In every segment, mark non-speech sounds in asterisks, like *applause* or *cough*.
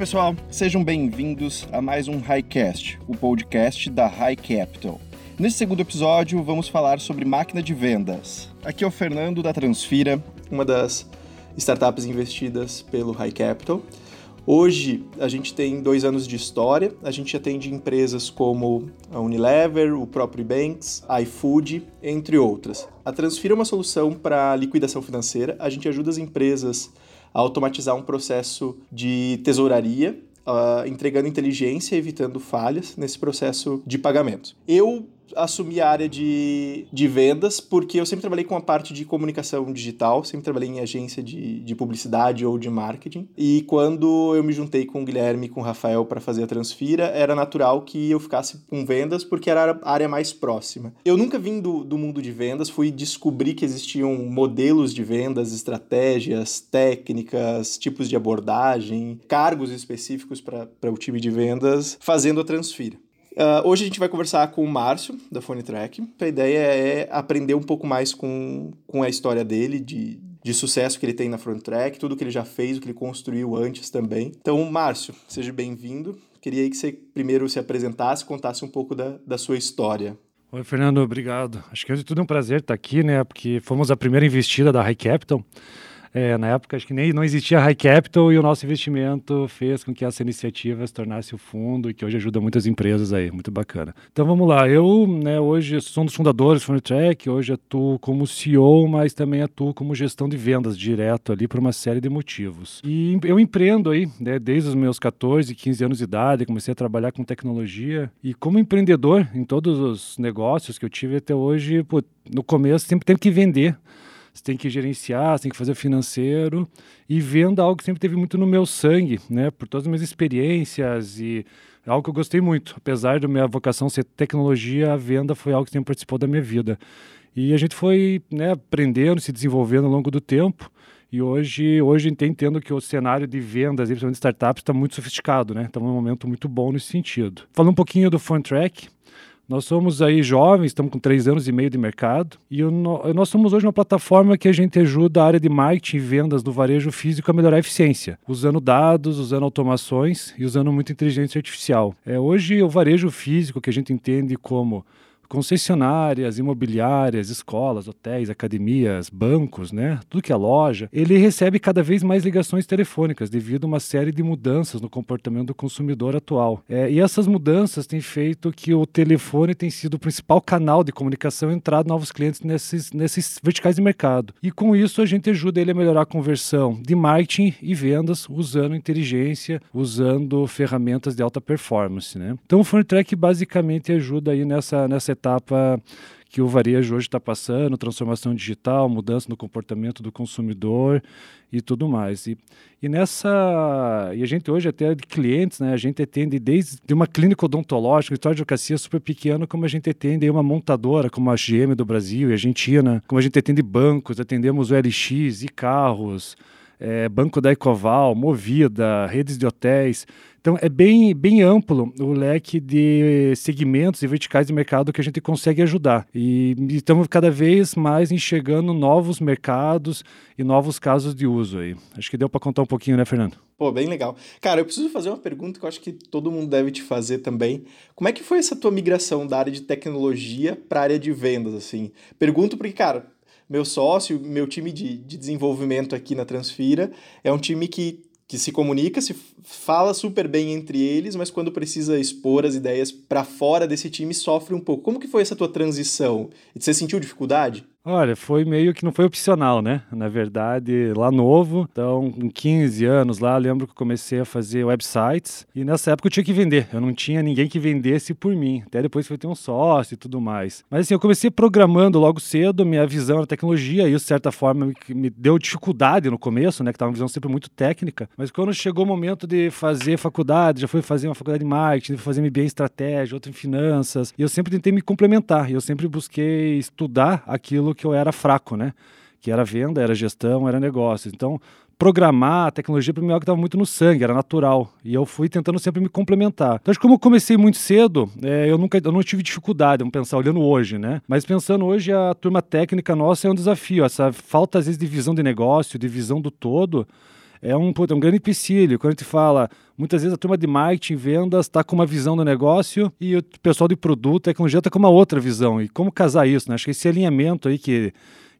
pessoal, sejam bem-vindos a mais um Highcast, o podcast da High Capital. Nesse segundo episódio, vamos falar sobre máquina de vendas. Aqui é o Fernando da Transfira, uma das startups investidas pelo High Capital. Hoje a gente tem dois anos de história, a gente atende empresas como a Unilever, o próprio Banks, iFood, entre outras. A Transfira é uma solução para liquidação financeira, a gente ajuda as empresas a automatizar um processo de tesouraria, uh, entregando inteligência, evitando falhas nesse processo de pagamento. Eu assumi a área de, de vendas porque eu sempre trabalhei com a parte de comunicação digital, sempre trabalhei em agência de, de publicidade ou de marketing. E quando eu me juntei com o Guilherme e com o Rafael para fazer a Transfira, era natural que eu ficasse com vendas porque era a área mais próxima. Eu nunca vim do, do mundo de vendas, fui descobrir que existiam modelos de vendas, estratégias, técnicas, tipos de abordagem, cargos específicos para o time de vendas fazendo a Transfira. Uh, hoje a gente vai conversar com o Márcio, da Phone Track. A ideia é aprender um pouco mais com, com a história dele, de, de sucesso que ele tem na Front Track, tudo que ele já fez, o que ele construiu antes também. Então, Márcio, seja bem-vindo. Queria que você primeiro se apresentasse, contasse um pouco da, da sua história. Oi, Fernando, obrigado. Acho que é tudo um prazer estar aqui, né? Porque fomos a primeira investida da High Capital. É, na época, acho que nem não existia High Capital e o nosso investimento fez com que essa iniciativa se tornasse o fundo e que hoje ajuda muitas empresas aí, muito bacana. Então vamos lá, eu né, hoje sou um dos fundadores do Funtrack, hoje atuo como CEO, mas também atuo como gestão de vendas direto ali por uma série de motivos. E eu empreendo aí, né, desde os meus 14, 15 anos de idade, comecei a trabalhar com tecnologia e como empreendedor em todos os negócios que eu tive até hoje, pô, no começo sempre tem que vender você tem que gerenciar, você tem que fazer o financeiro. E venda algo que sempre teve muito no meu sangue, né? Por todas as minhas experiências e é algo que eu gostei muito. Apesar da minha vocação ser tecnologia, a venda foi algo que sempre participou da minha vida. E a gente foi né, aprendendo, se desenvolvendo ao longo do tempo. E hoje, hoje entendo que o cenário de vendas, principalmente de startups, está muito sofisticado, né? Estamos num momento muito bom nesse sentido. Falando um pouquinho do Funtrack, nós somos aí jovens, estamos com três anos e meio de mercado e nós somos hoje uma plataforma que a gente ajuda a área de marketing e vendas do varejo físico a melhorar a eficiência, usando dados, usando automações e usando muita inteligência artificial. É, hoje o varejo físico que a gente entende como concessionárias, imobiliárias, escolas, hotéis, academias, bancos, né? Tudo que é loja, ele recebe cada vez mais ligações telefônicas devido a uma série de mudanças no comportamento do consumidor atual. É, e essas mudanças têm feito que o telefone tem sido o principal canal de comunicação entrado novos clientes nesses, nesses verticais de mercado. E com isso a gente ajuda ele a melhorar a conversão de marketing e vendas usando inteligência, usando ferramentas de alta performance, né? Então o Track basicamente ajuda aí nessa, nessa etapa que o varejo hoje está passando, transformação digital, mudança no comportamento do consumidor e tudo mais. E, e nessa. E a gente hoje até de clientes, né? A gente atende desde de uma clínica odontológica, história de advocacia super pequeno, como a gente atende uma montadora, como a GM do Brasil e Argentina, como a gente atende bancos, atendemos o LX e carros. É, Banco da Ecoval, Movida, redes de hotéis. Então é bem, bem amplo o leque de segmentos e verticais de mercado que a gente consegue ajudar. E estamos cada vez mais enxergando novos mercados e novos casos de uso aí. Acho que deu para contar um pouquinho, né, Fernando? Pô, bem legal. Cara, eu preciso fazer uma pergunta que eu acho que todo mundo deve te fazer também. Como é que foi essa tua migração da área de tecnologia para a área de vendas, assim? Pergunto porque, cara, meu sócio, meu time de, de desenvolvimento aqui na Transfira é um time que que se comunica, se fala super bem entre eles, mas quando precisa expor as ideias para fora desse time sofre um pouco. Como que foi essa tua transição? Você sentiu dificuldade? Olha, foi meio que não foi opcional, né? Na verdade, lá novo, então com 15 anos lá, lembro que comecei a fazer websites e nessa época eu tinha que vender. Eu não tinha ninguém que vendesse por mim. Até depois foi ter um sócio e tudo mais. Mas assim, eu comecei programando logo cedo, minha visão na tecnologia, e isso de certa forma me deu dificuldade no começo, né? Que tava uma visão sempre muito técnica. Mas quando chegou o momento de fazer faculdade, já fui fazer uma faculdade de marketing, fazer MBA em estratégia, outra em finanças, e eu sempre tentei me complementar. Eu sempre busquei estudar aquilo naquilo que eu era fraco, né? Que era venda, era gestão, era negócio. Então, programar a tecnologia para mim é algo que estava muito no sangue, era natural. E eu fui tentando sempre me complementar. Então, acho que como eu comecei muito cedo, é, eu nunca eu não tive dificuldade, vamos pensar, olhando hoje, né? Mas pensando hoje, a turma técnica nossa é um desafio. Essa falta, às vezes, de visão de negócio, de visão do todo é um, é um grande empecilho. Quando a gente fala, muitas vezes a turma de marketing, vendas, está com uma visão do negócio e o pessoal de produto, tecnologia está com uma outra visão. E como casar isso? Né? Acho que esse alinhamento aí que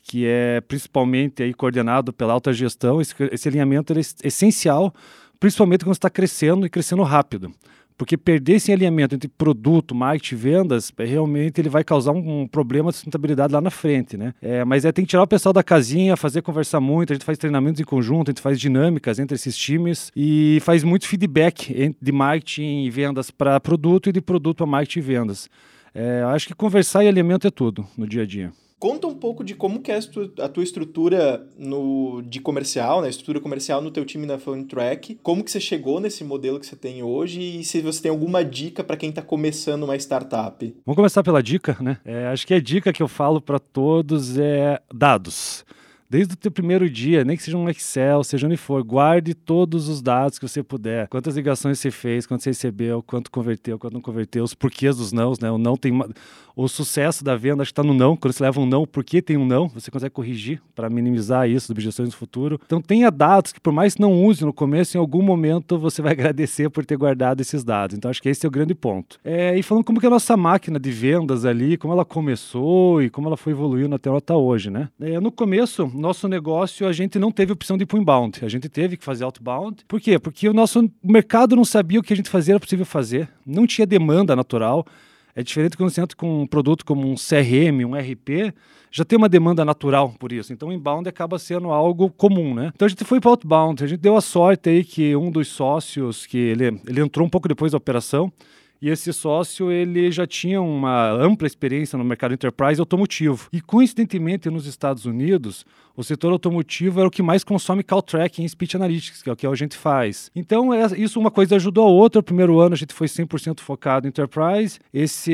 que é principalmente aí coordenado pela alta gestão, esse, esse alinhamento é essencial, principalmente quando está crescendo e crescendo rápido. Porque perder esse alinhamento entre produto, marketing e vendas, é, realmente ele vai causar um, problema de sustentabilidade lá na frente, né? É, mas é, tem que tirar o pessoal da casinha, fazer conversar muito, a gente faz treinamentos em conjunto, a gente faz dinâmicas entre esses times e faz muito feedback de marketing e vendas para produto e de produto para marketing e vendas. É, acho que conversar e alinhamento é tudo no dia a dia. Conta um pouco de como que é a tua estrutura no, de comercial, né? Estrutura comercial no teu time na Phone Track. Como que você chegou nesse modelo que você tem hoje e se você tem alguma dica para quem está começando uma startup. Vamos começar pela dica, né? É, acho que a dica que eu falo para todos é dados. Desde o teu primeiro dia, nem que seja um Excel, seja onde for, guarde todos os dados que você puder. Quantas ligações você fez, quanto você recebeu, quanto converteu, quanto não converteu, os porquês dos nãos, né? O não tem o sucesso da venda está no não. Quando você leva um não, por que tem um não? Você consegue corrigir para minimizar isso, objeções no futuro. Então tenha dados que por mais que não use no começo, em algum momento você vai *laughs* agradecer por ter guardado esses dados. Então acho que esse é o grande ponto. É, e falando como que a nossa máquina de vendas ali, como ela começou e como ela foi evoluindo até ela está hoje, né? É, no começo nosso negócio a gente não teve opção de ir para inbound, a gente teve que fazer outbound. Por quê? Porque o nosso mercado não sabia o que a gente fazia era possível fazer, não tinha demanda natural. É diferente quando você entra com um produto como um CRM, um RP, já tem uma demanda natural por isso. Então, inbound acaba sendo algo comum, né? Então, a gente foi para outbound. A gente deu a sorte aí que um dos sócios, que ele, ele entrou um pouco depois da operação, e esse sócio, ele já tinha uma ampla experiência no mercado enterprise automotivo. E coincidentemente, nos Estados Unidos, o setor automotivo era o que mais consome call tracking e speech analytics, que é o que a gente faz. Então, é, isso uma coisa ajudou a outra. O primeiro ano a gente foi 100% focado em enterprise. Esse,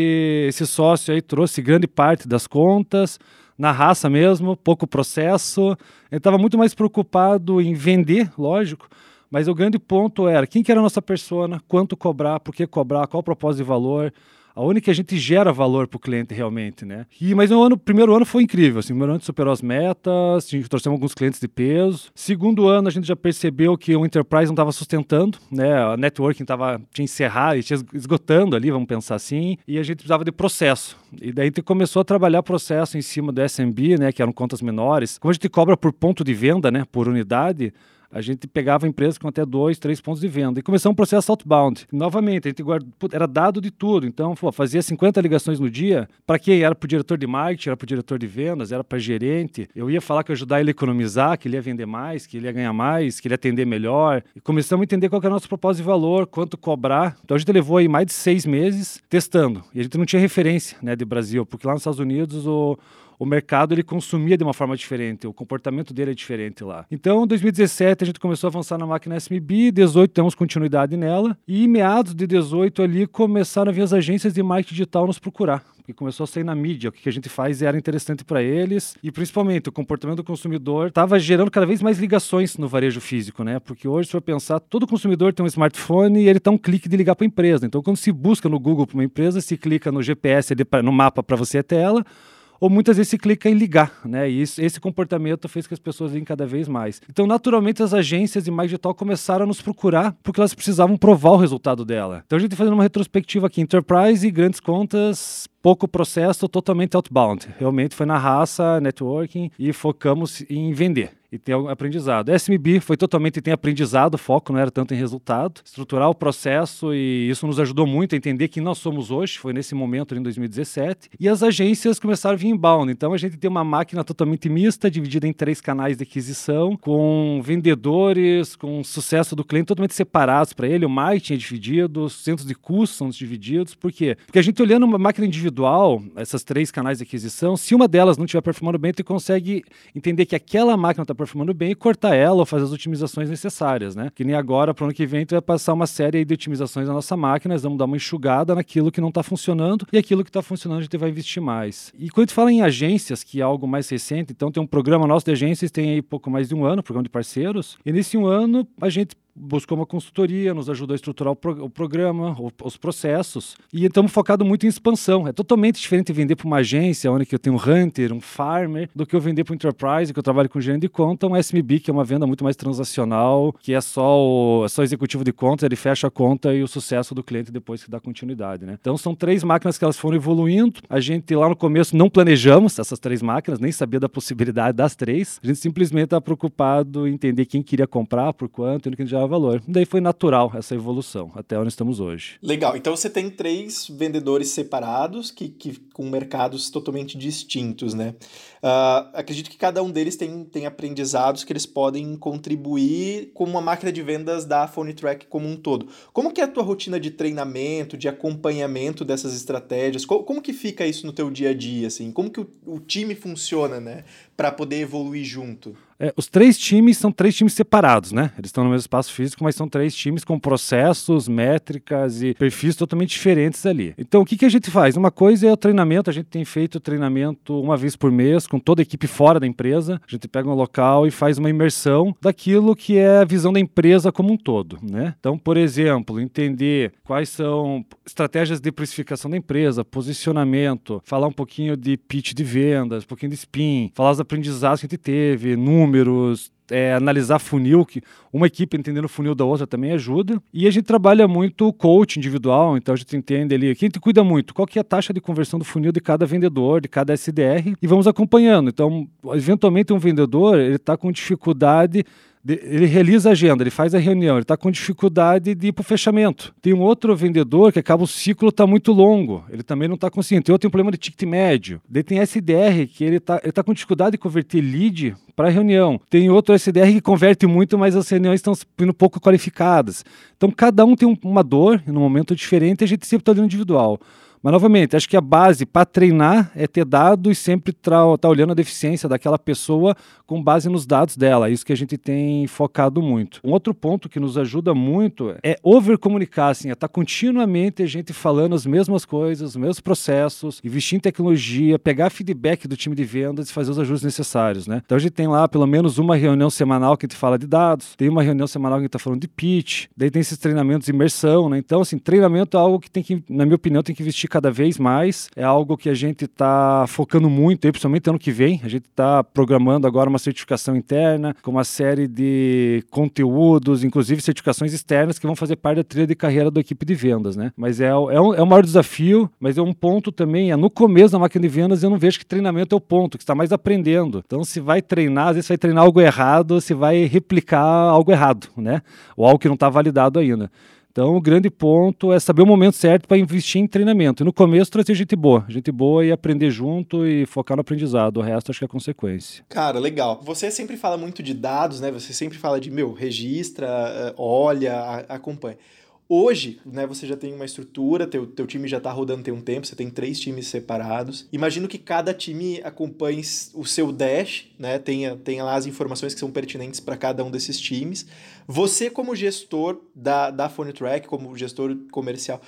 esse sócio aí trouxe grande parte das contas na raça mesmo, pouco processo. Ele estava muito mais preocupado em vender, lógico, mas o grande ponto era quem que era a nossa persona, quanto cobrar, por que cobrar, qual o propósito de valor, aonde que a gente gera valor para o cliente realmente, né? E, mas o ano, primeiro ano foi incrível, assim, o primeiro ano superou as metas, trouxemos alguns clientes de peso. Segundo ano a gente já percebeu que o enterprise não estava sustentando, né? A networking estava tinha encerrado, tinha esgotando ali, vamos pensar assim, e a gente precisava de processo. E daí a gente começou a trabalhar processo em cima do SMB, né? Que eram contas menores. Como a gente cobra por ponto de venda, né? Por unidade a gente pegava empresas com até dois, três pontos de venda. E começou um processo outbound. Novamente, a gente guarda, era dado de tudo. Então, pô, fazia 50 ligações no dia. Para quem? Era para o diretor de marketing, era para o diretor de vendas, era para gerente. Eu ia falar que eu ajudar ele a economizar, que ele ia vender mais, que ele ia ganhar mais, que ele ia atender melhor. E começamos a entender qual era o nosso propósito de valor, quanto cobrar. Então, a gente levou aí mais de seis meses testando. E a gente não tinha referência né, de Brasil, porque lá nos Estados Unidos o o mercado ele consumia de uma forma diferente, o comportamento dele é diferente lá. Então, em 2017 a gente começou a avançar na máquina SMB, 18 temos continuidade nela e em meados de 18 ali começaram a vir as agências de marketing digital nos procurar que começou a sair na mídia, o que a gente faz era interessante para eles e principalmente o comportamento do consumidor estava gerando cada vez mais ligações no varejo físico, né? Porque hoje, se for pensar, todo consumidor tem um smartphone e ele está um clique de ligar para a empresa. Então, quando se busca no Google para uma empresa, se clica no GPS, no mapa para você até ela, ou muitas vezes se clica em ligar, né? E isso, esse comportamento fez que as pessoas vêm cada vez mais. Então, naturalmente, as agências de marketing digital começaram a nos procurar porque elas precisavam provar o resultado dela. Então, a gente tá fazendo uma retrospectiva aqui, Enterprise e grandes contas, pouco processo, totalmente outbound. Realmente foi na raça, networking e focamos em vender e ter aprendizado. SMB foi totalmente tem aprendizado, foco não era tanto em resultado, estruturar o processo e isso nos ajudou muito a entender quem nós somos hoje, foi nesse momento em 2017. E as agências começaram a vir inbound, então a gente tem uma máquina totalmente mista, dividida em três canais de aquisição, com vendedores, com sucesso do cliente totalmente separados para ele, o marketing é dividido, os centros de custos são divididos, por quê? Porque a gente olhando uma máquina individual, essas três canais de aquisição, se uma delas não estiver performando bem, tu consegue entender que aquela máquina está performando bem e cortar ela ou fazer as otimizações necessárias, né? Que nem agora, para o ano que vem, tu vai passar uma série de otimizações na nossa máquina, nós vamos dar uma enxugada naquilo que não está funcionando e aquilo que está funcionando a gente vai investir mais. E quando gente fala em agências, que é algo mais recente, então tem um programa nosso de agências, tem aí pouco mais de um ano, programa de parceiros, e nesse um ano a gente buscou uma consultoria, nos ajudou a estruturar o, pro, o programa, o, os processos, e estamos focados muito em expansão. É totalmente diferente vender para uma agência, onde eu tenho um hunter, um farmer, do que eu vender para um enterprise, que eu trabalho com gerente de conta, um SMB, que é uma venda muito mais transacional, que é só o é só executivo de contas, ele fecha a conta e o sucesso do cliente depois que dá continuidade. Né? Então são três máquinas que elas foram evoluindo. A gente lá no começo não planejamos essas três máquinas, nem sabia da possibilidade das três. A gente simplesmente está preocupado em entender quem queria comprar, por quanto e no que valor. Daí foi natural essa evolução, até onde estamos hoje. Legal. Então você tem três vendedores separados que, que com mercados totalmente distintos, né? Uh, acredito que cada um deles tem, tem aprendizados que eles podem contribuir com uma máquina de vendas da Phone Track como um todo. Como que é a tua rotina de treinamento, de acompanhamento dessas estratégias? Como, como que fica isso no teu dia a dia, assim? Como que o, o time funciona, né? Para poder evoluir junto? É, os três times são três times separados, né? Eles estão no mesmo espaço físico, mas são três times com processos, métricas e perfis totalmente diferentes ali. Então, o que, que a gente faz? Uma coisa é o treinamento, a gente tem feito treinamento uma vez por mês com toda a equipe fora da empresa. A gente pega um local e faz uma imersão daquilo que é a visão da empresa como um todo, né? Então, por exemplo, entender quais são estratégias de precificação da empresa, posicionamento, falar um pouquinho de pitch de vendas, um pouquinho de spin, falar os aprendizados que a gente teve, números, é, analisar funil, que uma equipe entendendo o funil da outra também ajuda. E a gente trabalha muito coach individual, então a gente entende ali, quem te cuida muito, qual que é a taxa de conversão do funil de cada vendedor, de cada SDR, e vamos acompanhando. Então, eventualmente um vendedor, ele está com dificuldade ele realiza a agenda, ele faz a reunião, ele está com dificuldade de ir para o fechamento. Tem um outro vendedor que acaba o ciclo está muito longo, ele também não está conseguindo. Tem outro tem um problema de ticket médio. Daí tem SDR que ele está ele tá com dificuldade de converter lead para reunião. Tem outro SDR que converte muito, mas as reuniões estão sendo pouco qualificadas. Então cada um tem uma dor num momento diferente a gente sempre está no individual. Mas, novamente, acho que a base para treinar é ter dados e sempre estar tá olhando a deficiência daquela pessoa com base nos dados dela. É isso que a gente tem focado muito. Um outro ponto que nos ajuda muito é overcomunicar, assim, é estar tá continuamente a gente falando as mesmas coisas, os mesmos processos, investir em tecnologia, pegar feedback do time de vendas e fazer os ajustes necessários, né? Então a gente tem lá pelo menos uma reunião semanal que a gente fala de dados, tem uma reunião semanal que a gente está falando de pitch, daí tem esses treinamentos de imersão, né? Então, assim, treinamento é algo que tem que, na minha opinião, tem que investir cada vez mais. É algo que a gente está focando muito, principalmente ano que vem. A gente está programando agora uma certificação interna, com uma série de conteúdos, inclusive certificações externas que vão fazer parte da trilha de carreira da equipe de vendas, né? Mas é, é, um, é o maior desafio, mas é um ponto também, é no começo da máquina de vendas eu não vejo que treinamento é o ponto, que está mais aprendendo. Então, se vai treinar, às vezes vai treinar algo errado, se vai replicar algo errado, né? Ou algo que não está validado ainda. Então, o grande ponto é saber o momento certo para investir em treinamento. No começo, trazer gente boa. Gente boa e aprender junto e focar no aprendizado. O resto, acho que é consequência. Cara, legal. Você sempre fala muito de dados, né? Você sempre fala de, meu, registra, eh, olha, acompanha. Hoje, né, você já tem uma estrutura, teu, teu time já está rodando tem um tempo, você tem três times separados. Imagino que cada time acompanhe o seu dash, né, tenha, tenha lá as informações que são pertinentes para cada um desses times. Você, como gestor da, da PhoneTrack, como gestor comercial,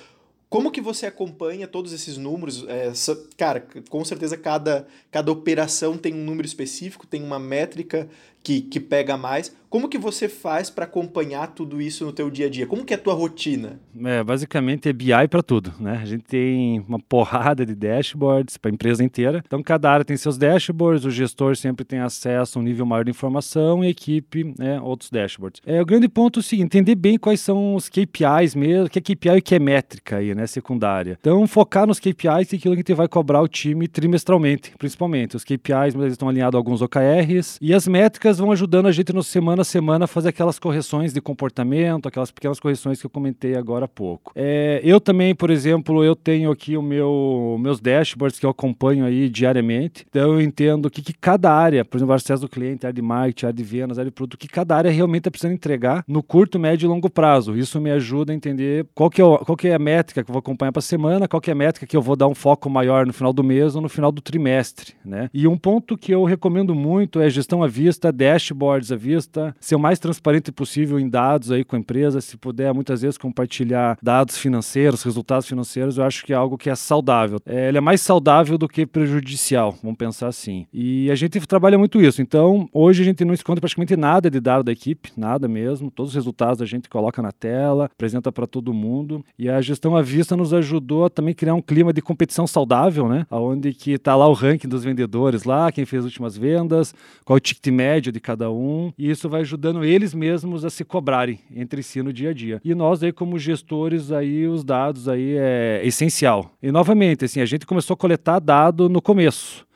como que você acompanha todos esses números? É, cara, com certeza cada, cada operação tem um número específico, tem uma métrica que, que pega mais. Como que você faz para acompanhar tudo isso no teu dia a dia? Como que é a tua rotina? É, basicamente é BI para tudo, né? A gente tem uma porrada de dashboards para a empresa inteira. Então cada área tem seus dashboards, o gestor sempre tem acesso a um nível maior de informação e a equipe, né, outros dashboards. É, o grande ponto é o seguinte, entender bem quais são os KPIs mesmo, o que é KPI e o que é métrica aí, né, secundária. Então focar nos KPIs e aquilo que a gente vai cobrar o time trimestralmente, principalmente. Os KPIs eles estão alinhados a alguns OKRs e as métricas vão ajudando a gente no semana semana a semana fazer aquelas correções de comportamento, aquelas pequenas correções que eu comentei agora há pouco. É, eu também, por exemplo, eu tenho aqui o meu meus dashboards que eu acompanho aí diariamente. Então eu entendo o que, que cada área, por exemplo, acesso do cliente, área de marketing, área de vendas, área de produto, que cada área realmente está precisando entregar no curto, médio e longo prazo. Isso me ajuda a entender qual que é, o, qual que é a métrica que eu vou acompanhar para a semana, qual que é a métrica que eu vou dar um foco maior no final do mês ou no final do trimestre, né? E um ponto que eu recomendo muito é gestão à vista dashboards à vista, ser o mais transparente possível em dados aí com a empresa, se puder muitas vezes compartilhar dados financeiros, resultados financeiros, eu acho que é algo que é saudável. É, ele é mais saudável do que prejudicial, vamos pensar assim. E a gente trabalha muito isso. Então, hoje a gente não esconde praticamente nada de dado da equipe, nada mesmo. Todos os resultados a gente coloca na tela, apresenta para todo mundo. E a gestão à vista nos ajudou a também criar um clima de competição saudável, né? Onde que está lá o ranking dos vendedores lá, quem fez as últimas vendas, qual o ticket médio de cada um. E isso vai ajudando eles mesmos a se cobrarem entre si no dia a dia. E nós aí como gestores aí os dados aí é essencial. E novamente, assim, a gente começou a coletar dado no começo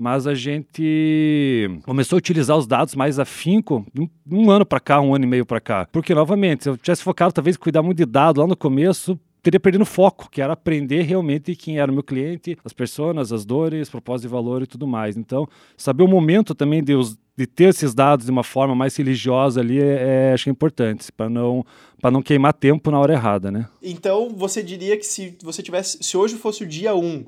mas a gente começou a utilizar os dados mais afinco um, um ano para cá, um ano e meio para cá. Porque, novamente, se eu tivesse focado talvez em cuidar muito de dado lá no começo, teria perdido foco, que era aprender realmente quem era o meu cliente, as pessoas, as dores, propósito de valor e tudo mais. Então, saber o momento também de, os, de ter esses dados de uma forma mais religiosa ali, é, é acho que é importante, para não, não queimar tempo na hora errada, né? Então, você diria que se você tivesse, se hoje fosse o dia 1 um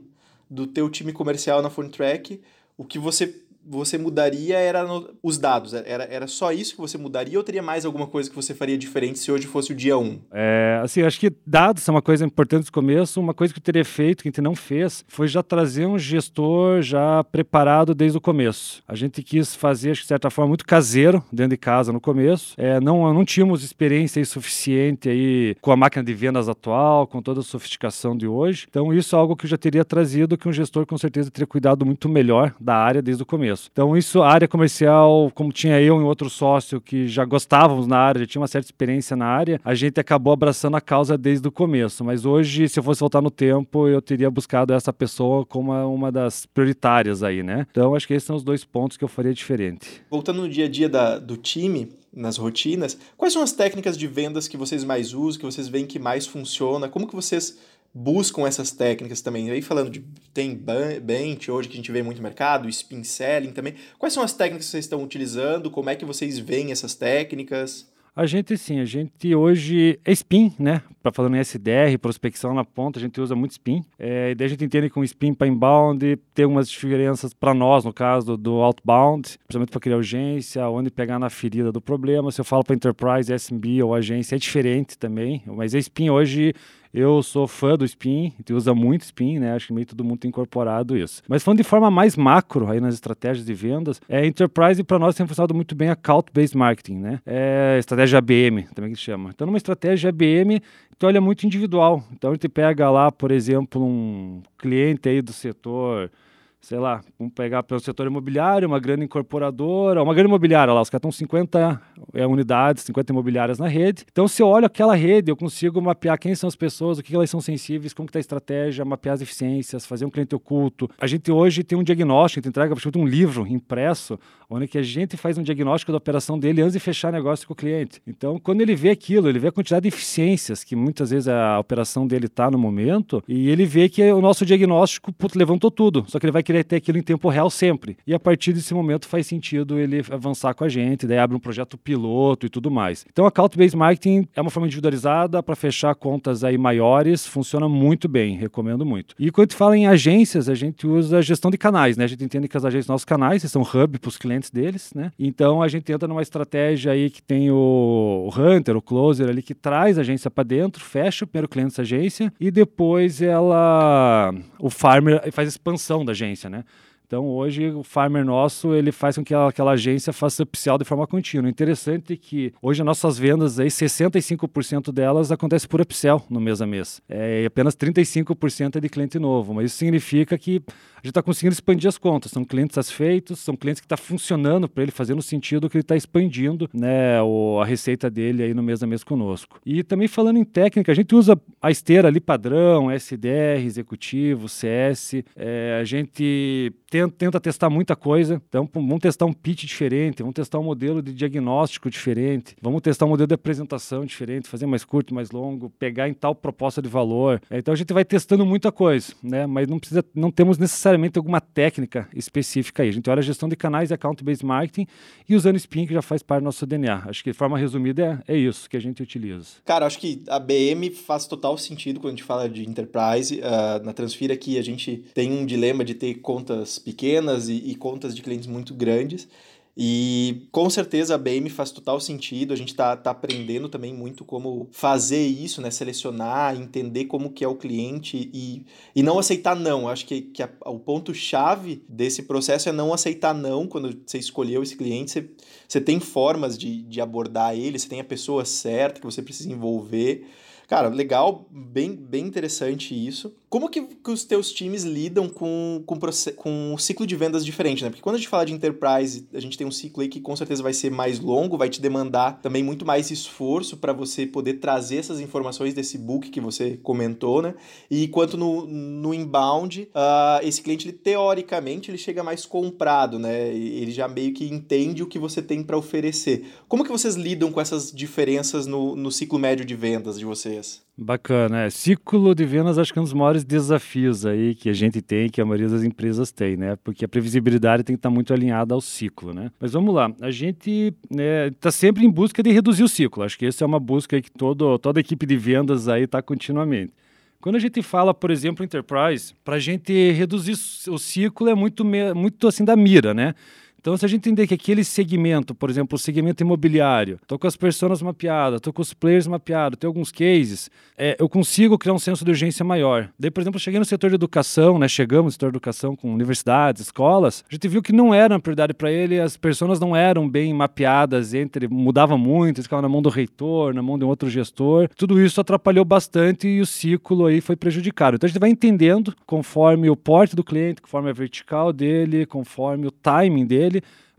do teu time comercial na Track o que você você mudaria era no, os dados? Era, era só isso que você mudaria ou teria mais alguma coisa que você faria diferente se hoje fosse o dia 1? É, assim, acho que dados são uma coisa importante no começo. Uma coisa que eu teria feito, que a gente não fez, foi já trazer um gestor já preparado desde o começo. A gente quis fazer, acho que de certa forma, muito caseiro dentro de casa no começo. É, não, não tínhamos experiência suficiente aí com a máquina de vendas atual, com toda a sofisticação de hoje. Então, isso é algo que eu já teria trazido, que um gestor com certeza teria cuidado muito melhor da área desde o começo começo. Então, isso, a área comercial, como tinha eu e outro sócio que já gostávamos na área, já tinha uma certa experiência na área, a gente acabou abraçando a causa desde o começo. Mas hoje, se eu fosse voltar no tempo, eu teria buscado essa pessoa como uma das prioritárias aí, né? Então, acho que esses são os dois pontos que eu faria diferente. Voltando no dia a dia da, do time, nas rotinas, quais são as técnicas de vendas que vocês mais usam, que vocês veem que mais funciona? Como que vocês buscam essas técnicas também. Aí falando de tem bench hoje que a gente vê muito mercado, spin selling também. Quais são as técnicas que vocês estão utilizando? Como é que vocês veem essas técnicas? A gente sim, a gente hoje é spin, né? Para falando em SDR, prospecção na ponta, a gente usa muito spin. É, daí a gente entende que um spin para inbound tem algumas diferenças para nós, no caso do outbound, principalmente para criar urgência, onde pegar na ferida do problema. Se eu falo para enterprise, SMB ou agência, é diferente também. Mas a spin hoje eu sou fã do Spin, tu usa muito Spin, né? Acho que meio todo mundo tem incorporado isso. Mas falando de forma mais macro aí nas estratégias de vendas, é Enterprise para nós tem funcionado muito bem account-based marketing, né? É estratégia ABM, também que chama. Então, numa estratégia ABM, tu olha muito individual. Então, a gente pega lá, por exemplo, um cliente aí do setor sei lá, vamos pegar pelo setor imobiliário, uma grande incorporadora, uma grande imobiliária lá, os caras estão 50 é, unidades, 50 imobiliárias na rede. Então, se eu olho aquela rede, eu consigo mapear quem são as pessoas, o que elas são sensíveis, como está a estratégia, mapear as eficiências, fazer um cliente oculto. A gente hoje tem um diagnóstico, a gente entrega um livro impresso, onde que a gente faz um diagnóstico da operação dele antes de fechar negócio com o cliente. Então, quando ele vê aquilo, ele vê a quantidade de eficiências que muitas vezes a operação dele está no momento, e ele vê que o nosso diagnóstico levantou tudo, só que ele vai querer ter aquilo em tempo real sempre. E a partir desse momento faz sentido ele avançar com a gente, daí abre um projeto piloto e tudo mais. Então, account-based marketing é uma forma individualizada para fechar contas aí maiores, funciona muito bem, recomendo muito. E quando a gente fala em agências, a gente usa a gestão de canais, né? A gente entende que as agências, nossos canais, são hub para os clientes deles, né? Então, a gente entra numa estratégia aí que tem o, o hunter, o closer ali, que traz a agência para dentro, fecha o primeiro cliente dessa agência e depois ela, o farmer faz expansão da agência, né? Então hoje o farmer nosso ele faz com que aquela agência faça upsell de forma contínua. Interessante é que hoje as nossas vendas aí 65% delas acontece por upsell no mês a mês. É, e apenas 35% é de cliente novo, mas isso significa que a gente está conseguindo expandir as contas. São clientes satisfeitos, são clientes que estão tá funcionando para ele, fazendo sentido que ele está expandindo né, o, a receita dele aí no mês a mês conosco. E também falando em técnica, a gente usa a esteira ali padrão, SDR, executivo, CS. É, a gente tenta, tenta testar muita coisa. Então, vamos testar um pitch diferente, vamos testar um modelo de diagnóstico diferente, vamos testar um modelo de apresentação diferente, fazer mais curto, mais longo, pegar em tal proposta de valor. É, então, a gente vai testando muita coisa, né? mas não, precisa, não temos necessariamente alguma técnica específica aí. A gente olha a gestão de canais e account-based marketing e usando Spin, que já faz parte do nosso DNA. Acho que de forma resumida é, é isso que a gente utiliza. Cara, acho que a BM faz total sentido quando a gente fala de enterprise. Uh, na Transfira aqui a gente tem um dilema de ter contas pequenas e, e contas de clientes muito grandes. E com certeza a BM faz total sentido. A gente tá, tá aprendendo também muito como fazer isso, né? Selecionar, entender como que é o cliente e, e não aceitar não. Acho que, que a, o ponto-chave desse processo é não aceitar não quando você escolheu esse cliente. Você, você tem formas de, de abordar ele, você tem a pessoa certa que você precisa envolver. Cara, legal, bem, bem interessante isso. Como que, que os teus times lidam com, com, com um ciclo de vendas diferente, né? Porque quando a gente fala de enterprise, a gente tem um ciclo aí que com certeza vai ser mais longo, vai te demandar também muito mais esforço para você poder trazer essas informações desse book que você comentou, né? E enquanto no, no inbound, uh, esse cliente, ele, teoricamente, ele chega mais comprado, né? Ele já meio que entende o que você tem para oferecer. Como que vocês lidam com essas diferenças no, no ciclo médio de vendas de vocês? Bacana, é. Ciclo de vendas acho que é um dos maiores desafios aí que a gente tem, que a maioria das empresas tem, né? Porque a previsibilidade tem que estar muito alinhada ao ciclo, né? Mas vamos lá, a gente está né, tá sempre em busca de reduzir o ciclo. Acho que essa é uma busca que todo, toda equipe de vendas aí está continuamente. Quando a gente fala, por exemplo, enterprise, para a gente reduzir o ciclo é muito, muito assim da mira, né? Então, se a gente entender que aquele segmento, por exemplo, o segmento imobiliário, estou com as pessoas mapeadas, estou com os players mapeados, tem alguns cases, é, eu consigo criar um senso de urgência maior. Daí, por exemplo, cheguei no setor de educação, né, chegamos no setor de educação com universidades, escolas, a gente viu que não era uma prioridade para ele, as pessoas não eram bem mapeadas entre, mudava muito, ficava na mão do reitor, na mão de um outro gestor. Tudo isso atrapalhou bastante e o ciclo aí foi prejudicado. Então, a gente vai entendendo conforme o porte do cliente, conforme a vertical dele, conforme o timing dele,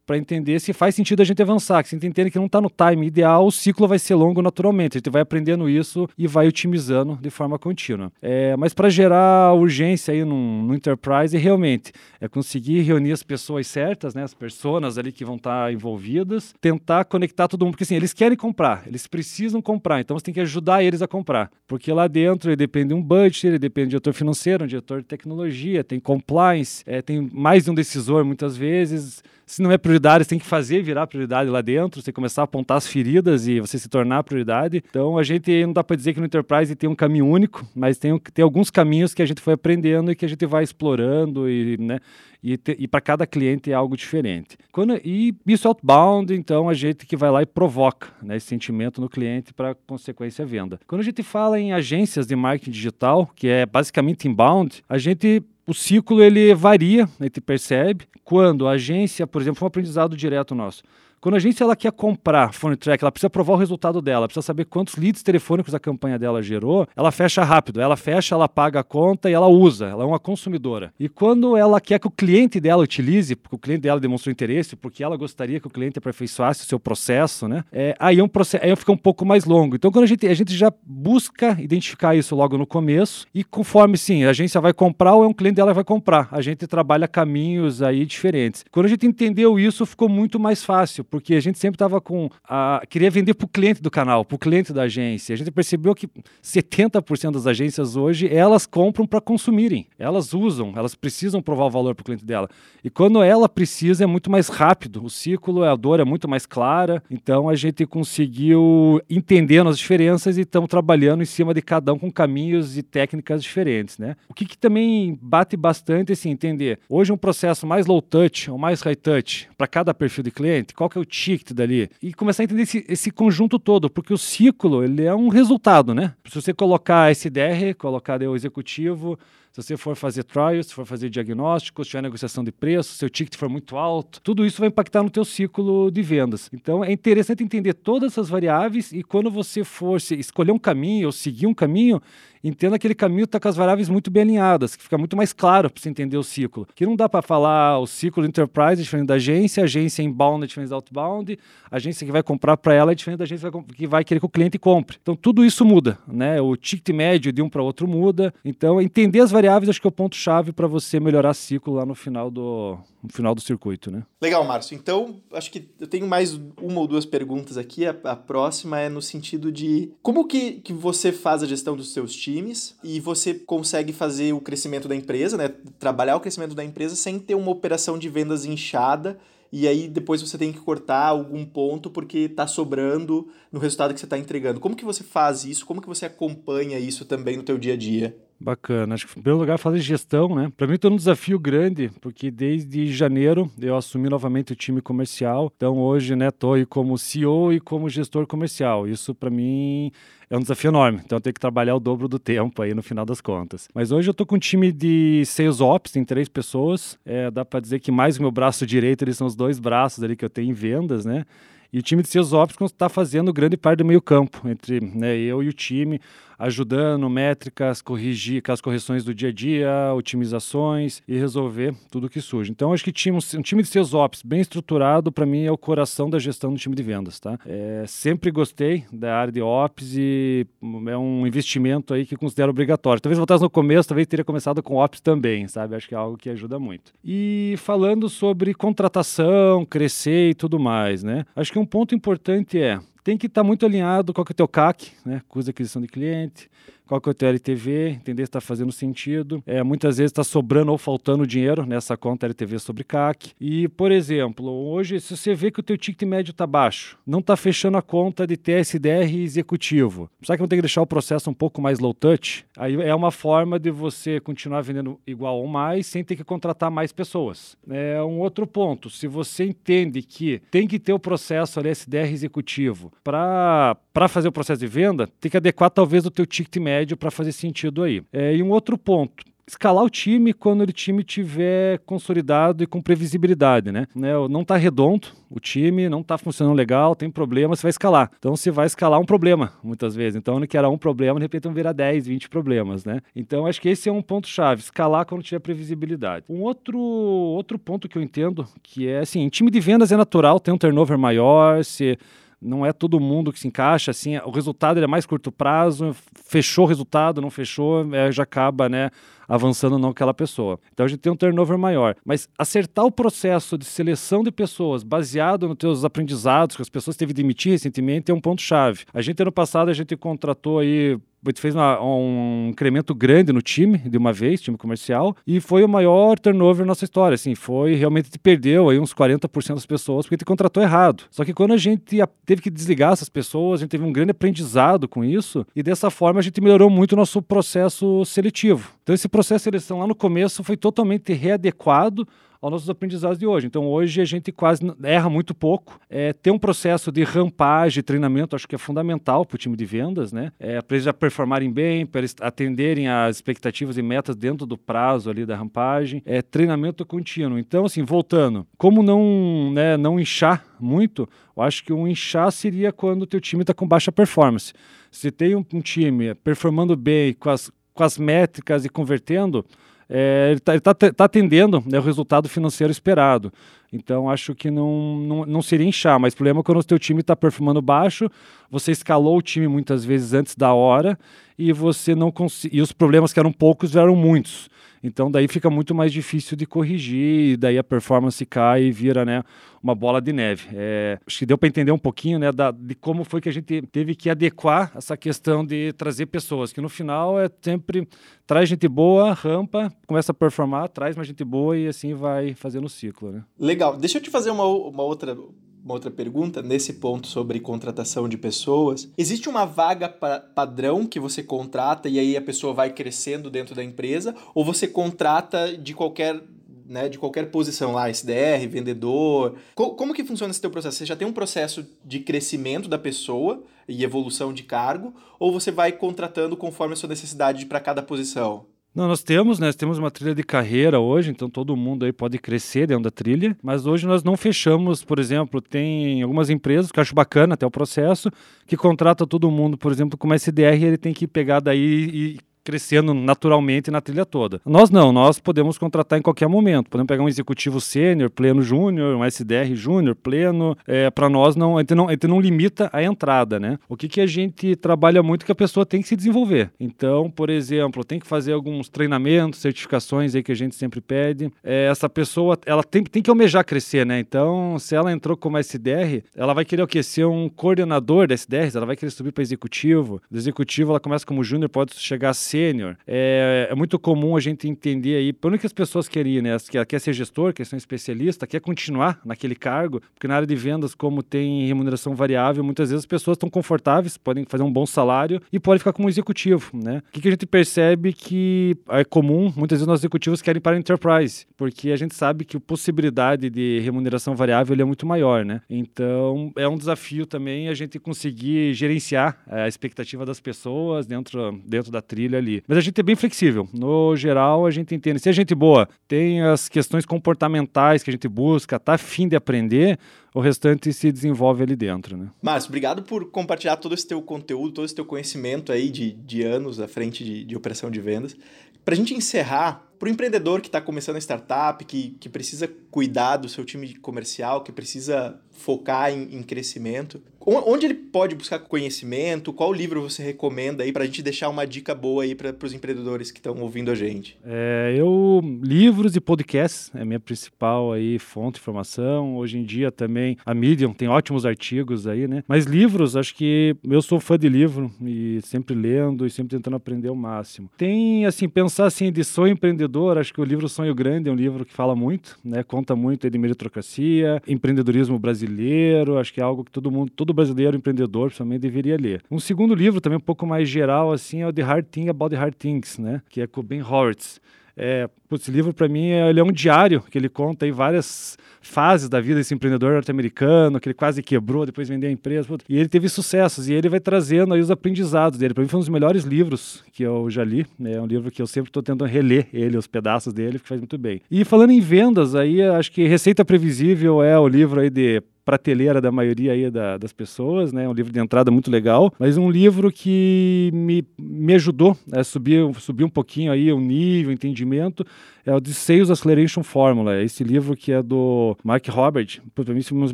para entender se faz sentido a gente avançar. Que se a gente entende que não está no time ideal, o ciclo vai ser longo naturalmente. A gente vai aprendendo isso e vai otimizando de forma contínua. É, mas para gerar urgência aí no, no enterprise, realmente é conseguir reunir as pessoas certas, né, as pessoas ali que vão estar tá envolvidas, tentar conectar todo mundo, porque assim, eles querem comprar, eles precisam comprar, então você tem que ajudar eles a comprar, porque lá dentro ele depende de um budget, ele depende de diretor financeiro, um diretor de tecnologia, tem compliance, é, tem mais de um decisor muitas vezes se não é prioridade, você tem que fazer virar prioridade lá dentro, você começar a apontar as feridas e você se tornar prioridade. Então a gente não dá para dizer que no Enterprise tem um caminho único, mas tem, tem alguns caminhos que a gente foi aprendendo e que a gente vai explorando e, né, e, e para cada cliente é algo diferente. Quando, e isso outbound, então a gente que vai lá e provoca né, esse sentimento no cliente para consequência venda. Quando a gente fala em agências de marketing digital, que é basicamente inbound, a gente o ciclo ele varia, a gente percebe. Quando a agência, por exemplo, foi um aprendizado direto nosso. Quando a agência ela quer comprar phone track, ela precisa provar o resultado dela, precisa saber quantos leads telefônicos a campanha dela gerou, ela fecha rápido, ela fecha, ela paga a conta e ela usa, ela é uma consumidora. E quando ela quer que o cliente dela utilize, porque o cliente dela demonstrou interesse, porque ela gostaria que o cliente aperfeiçoasse o seu processo, né? É, aí, é um processo, aí fica um pouco mais longo. Então, quando a gente, a gente já busca identificar isso logo no começo e conforme, sim, a agência vai comprar ou é um cliente dela vai comprar, a gente trabalha caminhos aí diferentes. Quando a gente entendeu isso, ficou muito mais fácil, porque a gente sempre estava com. A, queria vender para o cliente do canal, para o cliente da agência. A gente percebeu que 70% das agências hoje elas compram para consumirem. Elas usam, elas precisam provar o valor para o cliente dela. E quando ela precisa, é muito mais rápido. O ciclo, a dor é muito mais clara. Então a gente conseguiu entendendo as diferenças e estamos trabalhando em cima de cada um com caminhos e técnicas diferentes. Né? O que, que também bate bastante assim, entender. Hoje um processo mais low touch ou mais high touch para cada perfil de cliente, qual que é o ticket dali e começar a entender esse, esse conjunto todo, porque o ciclo ele é um resultado, né? Se você colocar SDR, colocar o executivo, se você for fazer trials, se for fazer diagnósticos, se tiver negociação de preço, seu ticket for muito alto, tudo isso vai impactar no teu ciclo de vendas. Então é interessante entender todas essas variáveis e quando você for escolher um caminho ou seguir um caminho, entenda que aquele caminho está com as variáveis muito bem alinhadas, que fica muito mais claro para você entender o ciclo. Que não dá para falar o ciclo enterprise é diferente da agência, agência inbound é diferente da outbound, agência que vai comprar para ela é diferente da agência que vai querer que o cliente compre. Então tudo isso muda, né? O ticket médio de um para outro muda. Então entender as variáveis acho que é o ponto chave para você melhorar ciclo lá no final do no final do circuito, né? Legal, Márcio. Então, acho que eu tenho mais uma ou duas perguntas aqui. A, a próxima é no sentido de como que, que você faz a gestão dos seus times e você consegue fazer o crescimento da empresa, né? Trabalhar o crescimento da empresa sem ter uma operação de vendas inchada e aí depois você tem que cortar algum ponto porque está sobrando no resultado que você está entregando. Como que você faz isso? Como que você acompanha isso também no teu dia a dia? Bacana. Acho que, em primeiro lugar, fazer gestão, né? Para mim, estou num desafio grande, porque desde janeiro eu assumi novamente o time comercial. Então, hoje, né, estou aí como CEO e como gestor comercial. Isso, para mim, é um desafio enorme. Então, eu tenho que trabalhar o dobro do tempo aí no final das contas. Mas hoje eu estou com um time de Sales Ops, tem três pessoas. É, dá para dizer que mais o meu braço direito, eles são os dois braços ali que eu tenho em vendas, né? E o time de Sales Ops está fazendo grande parte do meio campo, entre né, eu e o time, ajudando métricas, corrigir as correções do dia a dia, otimizações e resolver tudo que surge. Então, acho que time, um time de seus ops bem estruturado, para mim, é o coração da gestão do time de vendas. Tá? É, sempre gostei da área de ops e é um investimento aí que considero obrigatório. Talvez voltasse no começo, talvez teria começado com ops também, sabe? Acho que é algo que ajuda muito. E falando sobre contratação, crescer e tudo mais, né? Acho que um ponto importante é tem que estar tá muito alinhado com o teu CAC, né? custo de aquisição de cliente, qual que é o teu LTV, entender se está fazendo sentido. É, muitas vezes está sobrando ou faltando dinheiro nessa conta LTV sobre CAC. E, por exemplo, hoje, se você vê que o teu ticket médio está baixo, não está fechando a conta de TSDR executivo, sabe que não tem que deixar o processo um pouco mais low touch? Aí é uma forma de você continuar vendendo igual ou mais sem ter que contratar mais pessoas. É um outro ponto, se você entende que tem que ter o processo ali SDR executivo para fazer o processo de venda, tem que adequar talvez o teu ticket médio para fazer sentido aí. É, e um outro ponto, escalar o time quando o time tiver consolidado e com previsibilidade, né? né não está redondo o time, não está funcionando legal, tem problema, você vai escalar. Então você vai escalar um problema, muitas vezes. Então, que era um problema, de repente vão virar 10, 20 problemas, né? Então, acho que esse é um ponto chave, escalar quando tiver previsibilidade. Um outro, outro ponto que eu entendo, que é assim, em time de vendas é natural ter um turnover maior, se não é todo mundo que se encaixa, assim, o resultado é mais curto prazo, fechou o resultado, não fechou, é, já acaba, né, avançando não aquela pessoa. Então a gente tem um turnover maior, mas acertar o processo de seleção de pessoas baseado nos teus aprendizados que as pessoas teve de demitir recentemente é um ponto chave. A gente ano passado a gente contratou aí fez uma, um incremento grande no time de uma vez, time comercial, e foi o maior turnover na nossa história. Assim, foi realmente te perdeu aí uns 40% das pessoas porque te contratou errado. Só que quando a gente teve que desligar essas pessoas, a gente teve um grande aprendizado com isso, e dessa forma a gente melhorou muito o nosso processo seletivo. Então, esse processo de seleção lá no começo foi totalmente readequado aos nossos aprendizados de hoje. Então, hoje a gente quase erra muito pouco. É, ter um processo de rampagem, treinamento, acho que é fundamental para o time de vendas, né? É, para eles já performarem bem, para eles atenderem às expectativas e metas dentro do prazo ali da rampagem. É treinamento contínuo. Então, assim, voltando, como não, né, não inchar muito, eu acho que um inchar seria quando o teu time está com baixa performance. Se tem um, um time performando bem, com as, com as métricas e convertendo, é, ele está tá, tá atendendo né, o resultado financeiro esperado. Então, acho que não, não, não seria inchar, mas o problema é quando o teu time está performando baixo, você escalou o time muitas vezes antes da hora e você não e os problemas que eram poucos vieram muitos. Então daí fica muito mais difícil de corrigir, e daí a performance cai e vira né, uma bola de neve. É, acho que deu para entender um pouquinho né, da, de como foi que a gente teve que adequar essa questão de trazer pessoas, que no final é sempre traz gente boa, rampa, começa a performar, traz mais gente boa e assim vai fazendo o ciclo. Né? Legal. Deixa eu te fazer uma, uma outra uma outra pergunta nesse ponto sobre contratação de pessoas. Existe uma vaga pa padrão que você contrata e aí a pessoa vai crescendo dentro da empresa? Ou você contrata de qualquer né, de qualquer posição lá, SDR, vendedor. Co como que funciona esse teu processo? Você já tem um processo de crescimento da pessoa e evolução de cargo, ou você vai contratando conforme a sua necessidade para cada posição? Não, nós temos, né? Nós temos uma trilha de carreira hoje, então todo mundo aí pode crescer dentro da trilha, mas hoje nós não fechamos, por exemplo, tem algumas empresas que eu acho bacana até o processo, que contrata todo mundo, por exemplo, como SDR, ele tem que pegar daí e crescendo naturalmente na trilha toda. Nós não, nós podemos contratar em qualquer momento. Podemos pegar um executivo sênior, pleno júnior, um SDR júnior, pleno. É, Para nós, não a, gente não, a gente não limita a entrada, né? O que, que a gente trabalha muito é que a pessoa tem que se desenvolver. Então, por exemplo, tem que fazer alguns treinamentos, certificações aí que a gente sempre pede. É, essa pessoa, ela tem, tem que almejar crescer, né? Então, se ela entrou como SDR, ela vai querer o quê? Ser um coordenador da SDR, ela vai querer subir para executivo. Do executivo, ela começa como júnior, pode chegar a sênior, é, é, muito comum a gente entender aí, por onde que as pessoas querem ir, né? Quer, quer ser gestor, quer ser um especialista, quer continuar naquele cargo, porque na área de vendas, como tem remuneração variável, muitas vezes as pessoas estão confortáveis, podem fazer um bom salário e podem ficar como executivo, né? O que, que a gente percebe que é comum, muitas vezes nossos executivos querem para a enterprise, porque a gente sabe que a possibilidade de remuneração variável é muito maior, né? Então, é um desafio também a gente conseguir gerenciar a expectativa das pessoas dentro, dentro da trilha ali. Mas a gente é bem flexível. No geral, a gente entende. Se a gente boa tem as questões comportamentais que a gente busca, tá afim de aprender, o restante se desenvolve ali dentro, né? Márcio, obrigado por compartilhar todo esse teu conteúdo, todo esse teu conhecimento aí de, de anos à frente de, de operação de vendas. Para a gente encerrar, para o empreendedor que está começando a startup, que, que precisa cuidar do seu time comercial, que precisa focar em, em crescimento, onde ele pode buscar conhecimento? Qual livro você recomenda aí para a gente deixar uma dica boa aí para os empreendedores que estão ouvindo a gente? É, eu livros e podcasts é minha principal aí fonte de informação. Hoje em dia também a Medium tem ótimos artigos aí, né? Mas livros, acho que eu sou fã de livro e sempre lendo e sempre tentando aprender o máximo. Tem assim pensar assim de sonho empreendedor, acho que o livro Sonho Grande é um livro que fala muito, né? Conta muito de meritocracia, empreendedorismo brasileiro, acho que é algo que todo mundo, todo brasileiro empreendedor principalmente deveria ler. Um segundo livro também um pouco mais geral assim é o The Hard Thing About the Hard Things, né? Que é com Ben Horowitz. É, esse livro para mim é, ele é um diário que ele conta aí várias fases da vida desse empreendedor norte-americano, que ele quase quebrou, depois vendeu a empresa, e ele teve sucessos, e ele vai trazendo aí os aprendizados dele. Para mim foi um dos melhores livros que eu já li, né? é um livro que eu sempre estou tentando reler ele, os pedaços dele, que faz muito bem. E falando em vendas, aí acho que Receita Previsível é o livro aí de prateleira da maioria aí da, das pessoas, né? Um livro de entrada muito legal, mas um livro que me, me ajudou a subir, subir um pouquinho aí o nível, o entendimento, é o Sales Acceleration Formula. Esse livro que é do Mark Robert, para mim, um dos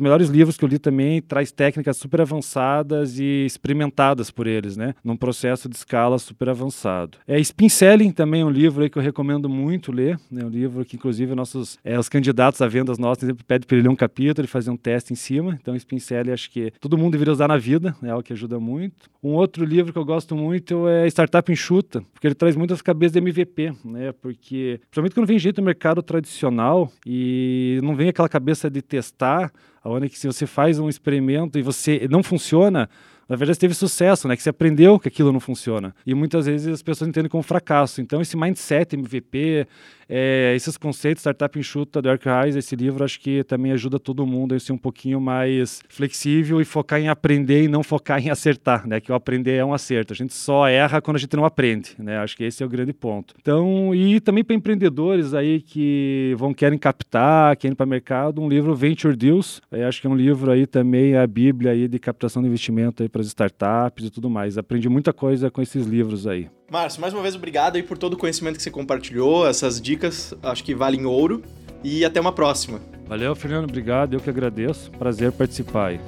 melhores livros que eu li também, traz técnicas super avançadas e experimentadas por eles, né? Num processo de escala super avançado. É Spin Selling também é um livro que eu recomendo muito ler, né? Um livro que, inclusive, nossos, é, os candidatos a vendas nossos sempre pedem para ele ler um capítulo e fazer um teste em cima. Então, Spin Selling acho que todo mundo deveria usar na vida, é algo que ajuda muito. Um outro livro que eu gosto muito é Startup Enxuta, porque ele traz muitas cabeças de MVP, né? Porque, principalmente quando vem jeito no mercado tradicional e não vem aquela cabeça de testar, onde que se você faz um experimento e você não funciona, na verdade teve sucesso, né? Que você aprendeu que aquilo não funciona. E muitas vezes as pessoas entendem como fracasso. Então esse mindset MVP, é, esses conceitos, Startup Enxuta, do Eric Reis, esse livro acho que também ajuda todo mundo a ser um pouquinho mais flexível e focar em aprender e não focar *laughs* em acertar, né? Que o aprender é um acerto. A gente só erra quando a gente não aprende, né? Acho que esse é o grande ponto. Então, e também para empreendedores aí que vão querem captar, querem para mercado, um livro Venture Deals, é, acho que é um livro aí também a Bíblia aí de captação de investimento aí para as startups e tudo mais. Aprendi muita coisa com esses livros aí. Márcio, mais uma vez obrigado aí por todo o conhecimento que você compartilhou, essas dicas, acho que valem ouro. E até uma próxima. Valeu, Fernando, obrigado, eu que agradeço. Prazer participar aí.